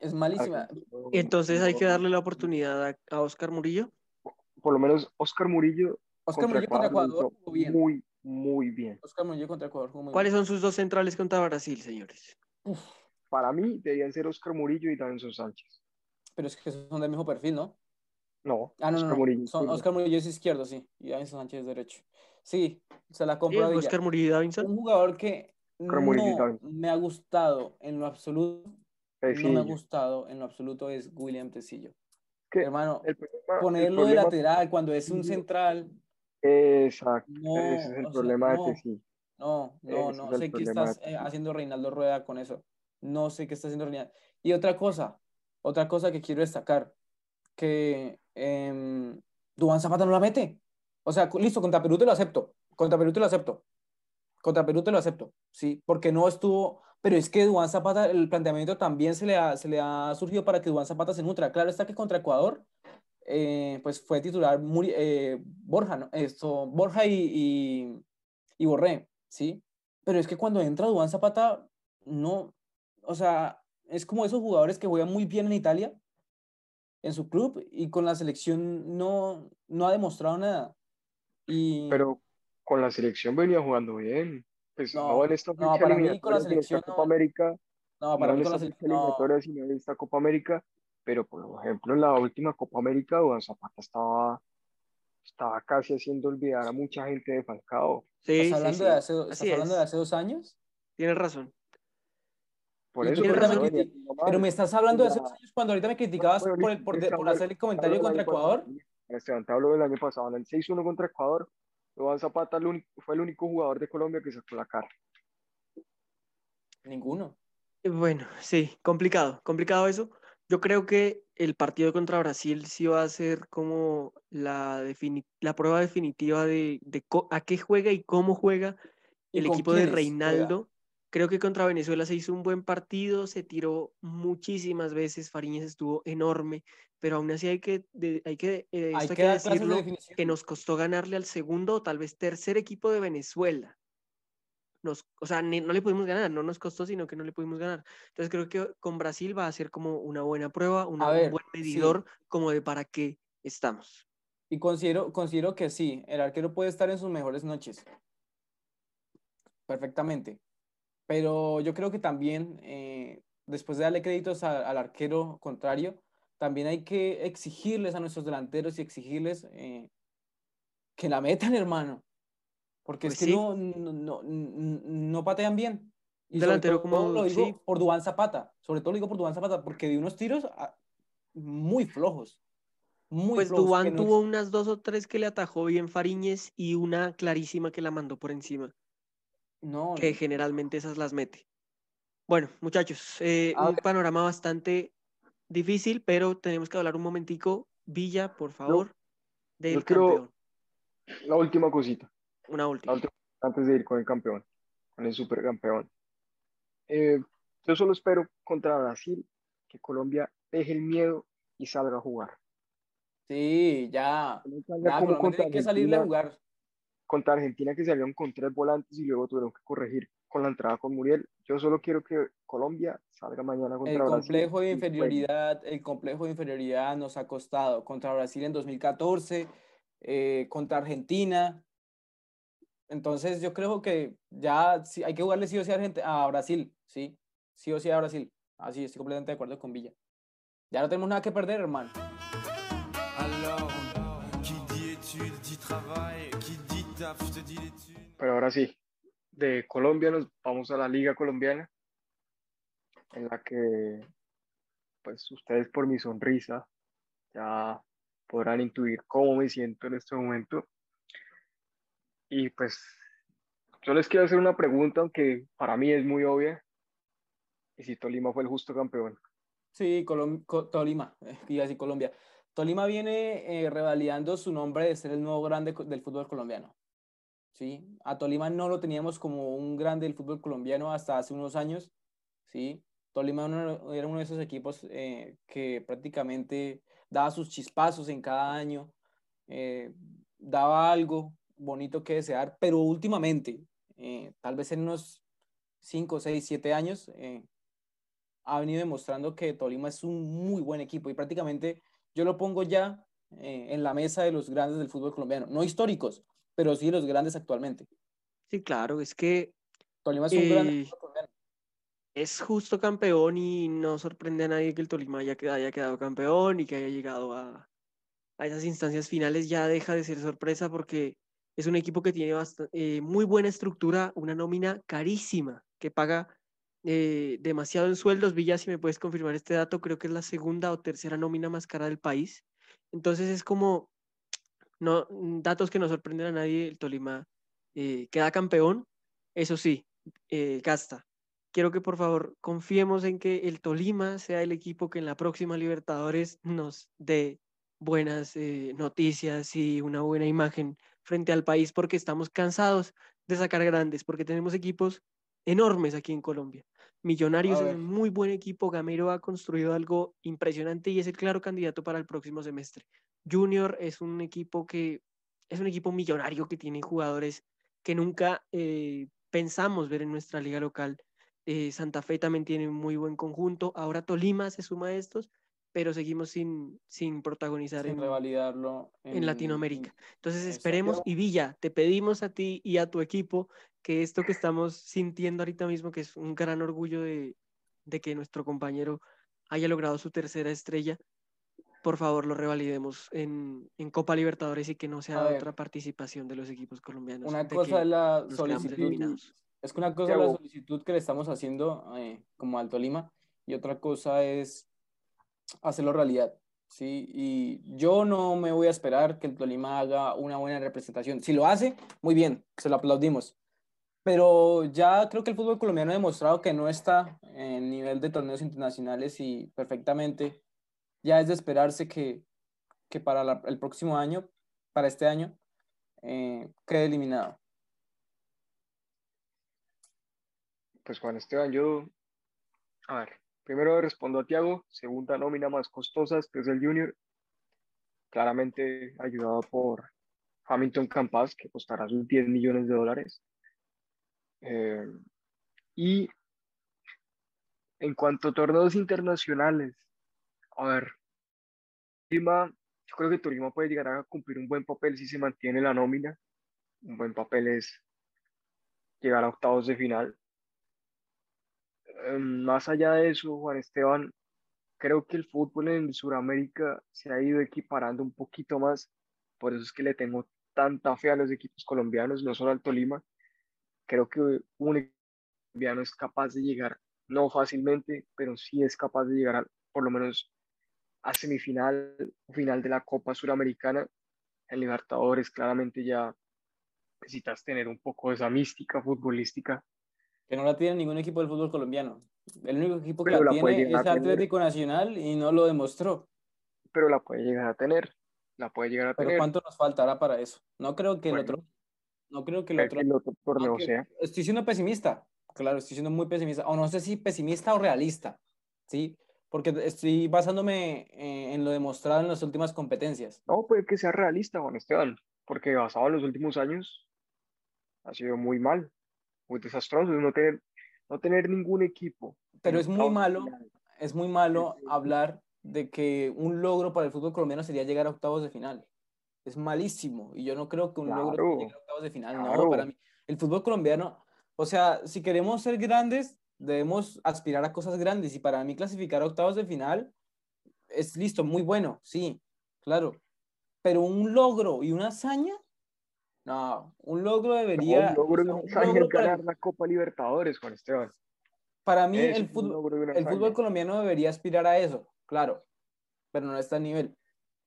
Es malísima. Entonces hay que darle la oportunidad a, a Oscar Murillo. Por lo menos Oscar Murillo Oscar Murillo contra Ecuador jugó bien. Muy, muy bien. Oscar Murillo contra Ecuador jugó muy ¿Cuáles son sus dos centrales contra Brasil, señores? Para mí debían ser Oscar Murillo y Danson Sánchez. Pero es que son del mismo perfil, ¿no? No, ah, no, Oscar, Murillo, son, Oscar Murillo es izquierdo, sí, y Davinson Sánchez es derecho. Sí, se la compro a Oscar Murillo y Davinson? Un jugador que no me ha gustado en lo absoluto, no me ha gustado en lo absoluto es William Tecillo. Hermano, ponerlo de lateral cuando es un central Exacto, ese es el problema de sí. No, no, no sé qué estás eh, haciendo Reinaldo Rueda con eso. No sé qué está haciendo Reinaldo. Y otra cosa, otra cosa que quiero destacar, que eh, Zapata no la mete. O sea, listo, contra Perú te lo acepto. Contra Perú te lo acepto. Contra Perú te lo acepto, sí, porque no estuvo, pero es que Duan Zapata, el planteamiento también se le ha, se le ha surgido para que Duan Zapata se nutra. Claro está que contra Ecuador eh, pues fue titular eh, Borja, ¿no? Esto, Borja y, y, Borré, ¿sí? Pero es que cuando entra Duván Zapata, no, o sea, es como esos jugadores que juegan muy bien en Italia, en su club, y con la selección no, no ha demostrado nada. Y... Pero con la selección venía jugando bien. Pues no, No, en esta no, para mí con la selección Copa no, América, no, para mí con la selección, sino en esta Copa América, pero por ejemplo en la última Copa América, Duván Zapata estaba, estaba casi haciendo olvidar a mucha gente de Falcao. ¿estás Sí, sí, hablando de sí. hace, estás Así hablando de es. hace dos años? Tienes razón. Por Y tú eso, Tienes pero no me pero estás hablando de hace dos años cuando ahorita me no, criticabas pero por, el, por, de- por hacer el comentario contra. Ecuador. Esteban, te hablo del año pasado. En el 6-1 contra Ecuador, Duván Zapata el único- fue el único jugador de Colombia que sacó la cara. Ninguno. Bueno, sí, complicado, complicado eso. Yo creo que el partido contra Brasil sí va a ser como la, la prueba definitiva de, de a qué juega y cómo juega ¿Y el equipo de juega? Reinaldo. Creo que contra Venezuela se hizo un buen partido, se tiró muchísimas veces, Fariñez estuvo enorme, pero aún así hay que, de- hay que, eh, Hay que que de decirlo, que nos costó ganarle al segundo o tal vez tercer equipo de Venezuela. Nos, o sea, ni- no le pudimos ganar, no nos costó, sino que no le pudimos ganar. Entonces creo que con Brasil va a ser como una buena prueba, una- un buen sí. medidor como de para qué estamos. Y considero, considero que sí, el arquero puede estar en sus mejores noches, perfectamente. Pero yo creo que también, eh, después de darle créditos a- al arquero contrario, también hay que exigirles a nuestros delanteros y exigirles eh, que la metan, hermano. Porque Pues es que sí. no, no, no, patean bien. Y sobre Delantero todo como- lo digo sí. por Duván Zapata. Sobre todo lo digo por Duván Zapata, porque dio unos tiros ah, muy flojos. Muy Pues flojos. que tuvo unas dos o tres que le atajó bien Fariñez y una clarísima que la mandó por encima, no, que generalmente esas las mete. Bueno, muchachos, eh, A un panorama bastante difícil, pero tenemos que hablar un momentico. Villa, por favor, del campeón. La última cosita. Una última. última, antes de ir con el campeón, con el supercampeón. Eh, yo solo espero contra Brasil que Colombia deje el miedo y salga a jugar. Sí, ya. Que no salga Ya, como Colombia contra tiene que salirle a Argentina, jugar. contra Argentina que salieron con tres volantes y luego tuvieron que corregir con la entrada con Muriel. Yo solo quiero que Colombia salga mañana contra El Brasil complejo de inferioridad, el complejo de inferioridad nos ha costado contra Brasil en 2014, eh, contra Argentina. Entonces yo creo que ya sí, hay que jugarle sí o sí a, Argent- a Brasil, sí, sí o sí a Brasil. Así estoy completamente de acuerdo con Villa. Ya no tenemos nada que perder, hermano. Pero ahora sí, de Colombia nos vamos a la Liga Colombiana, en la que, pues ustedes por mi sonrisa ya podrán intuir cómo me siento en este momento. Y pues yo les quiero hacer una pregunta, aunque para mí es muy obvia, y si Tolima fue el justo campeón. Sí, Colom- Co- Tolima, eh, iba a decir Colombia. Tolima viene eh, revalidando su nombre de ser el nuevo grande del fútbol colombiano. ¿sí? A Tolima no lo teníamos como un grande del fútbol colombiano hasta hace unos años. ¿sí? Tolima uno- era uno de esos equipos eh, que prácticamente daba sus chispazos en cada año, eh, daba algo bonito que desear, pero últimamente, eh, tal vez en unos 5, 6, 7 años, eh, ha venido demostrando que Tolima es un muy buen equipo y prácticamente yo lo pongo ya eh, en la mesa de los grandes del fútbol colombiano, no históricos, pero sí los grandes actualmente. Sí, claro, es que Tolima es un del Eh, fútbol colombiano. es justo campeón y no sorprende a nadie que el Tolima haya, qued- haya quedado campeón y que haya llegado a, a esas instancias finales. Ya deja de ser sorpresa porque es un equipo que tiene eh, muy buena estructura, una nómina carísima que paga eh, demasiado en sueldos. Villa, si me puedes confirmar este dato, creo que es la segunda o tercera nómina más cara del país. Entonces es como no, datos que no sorprenden a nadie. El Tolima eh, queda campeón, eso sí, eh, gasta. Quiero que por favor confiemos en que el Tolima sea el equipo que en la próxima Libertadores nos dé buenas noticias y una buena imagen frente al país porque estamos cansados de sacar grandes, porque tenemos equipos enormes aquí en Colombia. Millonarios es un muy buen equipo, Gamero ha construido algo impresionante y es el claro candidato para el próximo semestre. Junior es un equipo que es un equipo millonario que tiene jugadores que nunca eh, pensamos ver en nuestra liga local. Eh, Santa Fe también tiene un muy buen conjunto. Ahora Tolima se suma a estos, pero seguimos sin, sin protagonizar sin en, revalidarlo en Latinoamérica. Entonces esperemos y Villa, te pedimos a ti y a tu equipo que esto que estamos sintiendo ahorita mismo, que es un gran orgullo de, de que nuestro compañero haya logrado su tercera estrella, por favor lo revalidemos en, en Copa Libertadores y que no sea otra participación de los equipos colombianos. Una cosa es la solicitud, es que una cosa es la solicitud que le estamos haciendo eh, como al Tolima y otra cosa es hacerlo realidad, ¿sí? Y yo no me voy a esperar que el Tolima haga una buena representación. Si lo hace, muy bien, se lo aplaudimos. Pero ya creo que el fútbol colombiano ha demostrado que no está en nivel de torneos internacionales y perfectamente ya es de esperarse que, que para el próximo año, para este año, eh, quede eliminado. Pues Juan Esteban, yo, a ver, primero respondo a Tiago, segunda nómina más costosa, que es el Junior, claramente ayudado por Hamilton Campas, que costará sus 10 millones de dólares. Eh, y en cuanto a torneos internacionales, a ver, Tolima, yo creo que Tolima puede llegar a cumplir un buen papel si se mantiene la nómina. Un buen papel es llegar a octavos de final. Eh, Más allá de eso, Juan Esteban, creo que el fútbol en Sudamérica se ha ido equiparando un poquito más. Por eso es que le tengo tanta fe a los equipos colombianos, no solo al Tolima. Creo que un colombiano es capaz de llegar, no fácilmente, pero sí es capaz de llegar a, por lo menos a semifinal o final de la Copa Suramericana. En Libertadores, claramente ya necesitas tener un poco de esa mística futbolística. Que no la tiene ningún equipo del fútbol colombiano. El único equipo que la tiene es. Atlético Nacional y no lo demostró. pero la puede llegar a tener. La puede llegar a Pero tener. ¿cuánto nos faltará para eso? No creo que el otro, no creo que el otro, el otro torneo aunque sea. estoy siendo pesimista, claro, estoy siendo muy pesimista, o no sé si pesimista o realista, ¿sí? Porque estoy basándome eh, en lo demostrado en las últimas competencias. No, puede que sea realista, Juan Esteban, porque basado en los últimos años ha sido muy mal, muy desastroso. No tener, no tener ningún equipo. Pero es muy malo, final. es muy malo hablar de que un logro para el fútbol colombiano sería llegar a octavos de final. Es malísimo. Y yo no creo que un logro llegar a octavos de final. No, para mí. El fútbol colombiano, o sea, si queremos ser grandes, debemos aspirar a cosas grandes. Y para mí clasificar a octavos de final es listo, muy bueno, sí, claro. Pero un logro y una hazaña, no, un logro No, debería, un logro un logro es para- ganar la Copa Libertadores, Juan Esteban. para mí el fútbol, el fútbol colombiano debería aspirar a eso, claro, pero no está a nivel.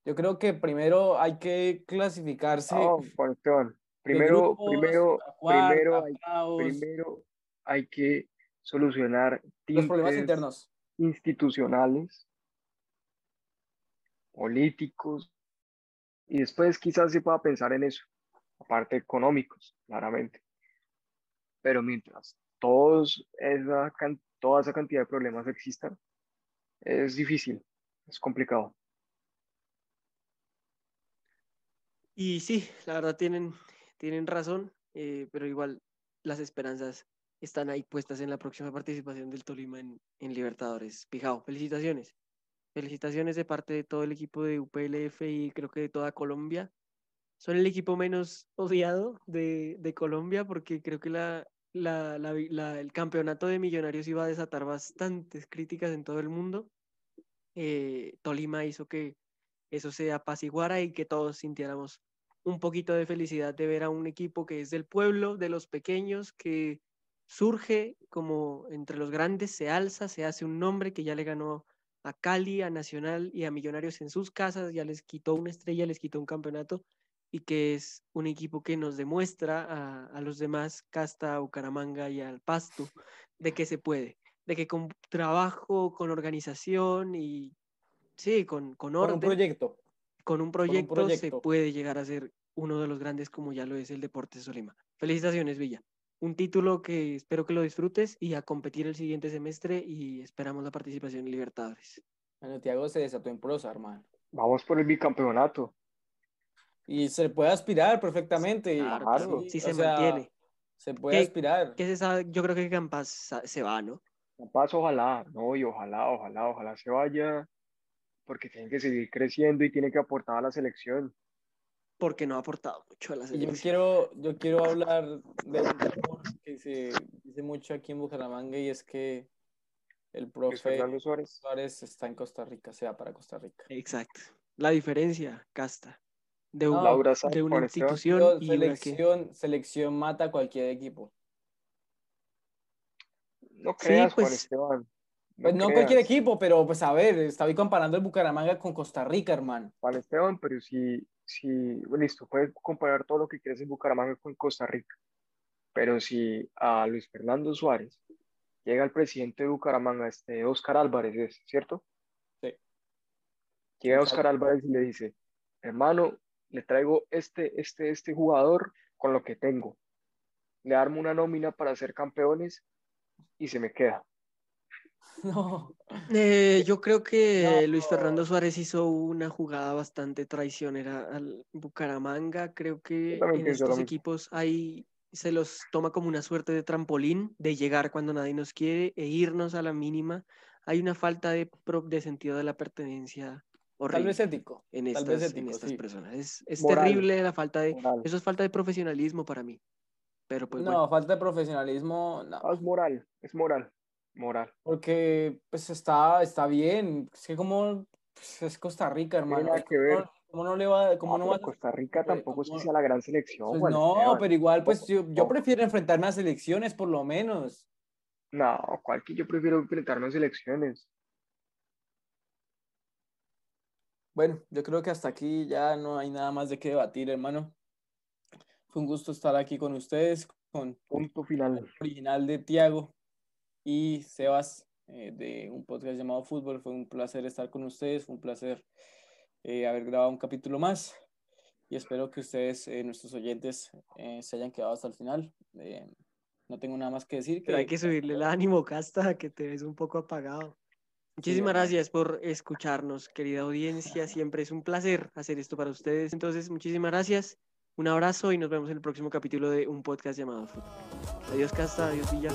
Yo creo que primero hay que clasificarse No, Juan Esteban. Primero, grupos, primero, cuarta, primero, hay, primero hay que solucionar los problemas internos. institucionales, políticos, y después quizás se pueda pensar en eso, aparte económicos, claramente. Pero mientras todos esa, toda esa cantidad de problemas existan, es difícil, es complicado. Y sí, la verdad tienen, tienen razón, eh, pero igual las esperanzas están ahí puestas en la próxima participación del Tolima en, en Libertadores. Pijao, felicitaciones. Felicitaciones de parte de todo el equipo de UPLF y creo que de toda Colombia. Son el equipo menos odiado de, de Colombia porque creo que la, la- la el campeonato de Millonarios iba a desatar bastantes críticas en todo el mundo. Eh, Tolima hizo que eso se apaciguara y que todos sintiéramos un poquito de felicidad de ver a un equipo que es del pueblo, de los pequeños, que surge como entre los grandes, se alza, se hace un nombre que ya le ganó a Cali, a Nacional y a Millonarios en sus casas, ya les quitó una estrella, les quitó un campeonato y que es un equipo que nos demuestra a, a los demás, Casta, Bucaramanga y al Pasto, de que se puede, de que con trabajo, con organización y sí, con, con Con orden, un proyecto. con un proyecto, se proyecto. puede llegar a ser uno de los grandes como ya lo es el Deportes Solima. Felicitaciones, Villa. Un título que espero que lo disfrutes y a competir el siguiente semestre y esperamos la participación en Libertadores. Bueno, Thiago se desató en prosa, hermano. Vamos por el bicampeonato. Y se puede aspirar perfectamente. Claro, sí, se sea, mantiene. Se puede ¿Qué- aspirar. ¿Qué se sabe? Yo creo que Campas se va, ¿no? Capaz, ojalá, no, y ojalá, ojalá, ojalá se vaya. porque tiene que seguir creciendo y tiene que aportar a la selección. Porque no ha aportado mucho a la Y yo selección. quiero, yo quiero hablar de un rumor que se dice mucho aquí en Bucaramanga y es que el profe Fernando Suárez. Suárez está en Costa Rica, se va para Costa Rica. Exacto. La diferencia, Casta, de, un- No, Laura Sáenz, de una Juan institución Yo- y una que... selección, selección mata a cualquier equipo. No Sí, creas, Juan pues- Esteban. Pues no cualquier equipo, pero pues a ver, estaba comparando el Bucaramanga con Costa Rica, hermano. Juan Esteban, pero si, si, bueno, listo, puedes comparar todo lo que quieras en Bucaramanga con Costa Rica. Pero si a Luis Fernando Suárez llega el presidente de Bucaramanga, este Oscar Álvarez, ¿es cierto? Sí. Llega Oscar. Oscar Álvarez y le dice, hermano, le traigo este, este, este jugador con lo que tengo. Le armo una nómina para ser campeones y se me queda. No. Eh, yo creo que No. Luis Fernando Suárez hizo una jugada bastante traicionera al Bucaramanga. Creo que en estos equipos hay, se los toma como una suerte de trampolín, de llegar cuando nadie nos quiere e irnos a la mínima. Hay una falta de, de sentido de la pertenencia Tal horrible vez ético. en tal estas, vez en ético, estas sí. personas. Es, es Moral. terrible la falta de... Moral. Eso es falta de profesionalismo para mí. Pero pues no, bueno, falta de profesionalismo, no. Ah, es moral, es moral, moral. Porque pues está, está bien. Es que como pues, es Costa Rica, hermano. nada que ver. ¿Cómo, cómo no le va, cómo no pero va- Costa Rica tampoco es que ¿cómo? sea la gran selección, Pues no, Esteban. pero igual, pues yo, yo No. prefiero enfrentarme a selecciones por lo menos. No, ¿cuál que yo prefiero enfrentarme a selecciones? Bueno, yo creo que hasta aquí ya no hay nada más de qué debatir, hermano. Fue un gusto estar aquí con ustedes, con Punto final. el original de Tiago y Sebas eh, de un podcast llamado Fútbol. Fue un placer estar con ustedes, fue un placer eh, haber grabado un capítulo más y espero que ustedes, eh, nuestros oyentes, se hayan quedado hasta el final. No tengo nada más que decir. pero hay que subirle el ánimo, Casta, que te ves un poco apagado. Muchísimas gracias por escucharnos, querida audiencia. Siempre es un placer hacer esto para ustedes. Entonces, muchísimas gracias. Un abrazo y nos vemos en el próximo capítulo de un podcast llamado Fútbol. Adiós, Casta. Adiós, Villa.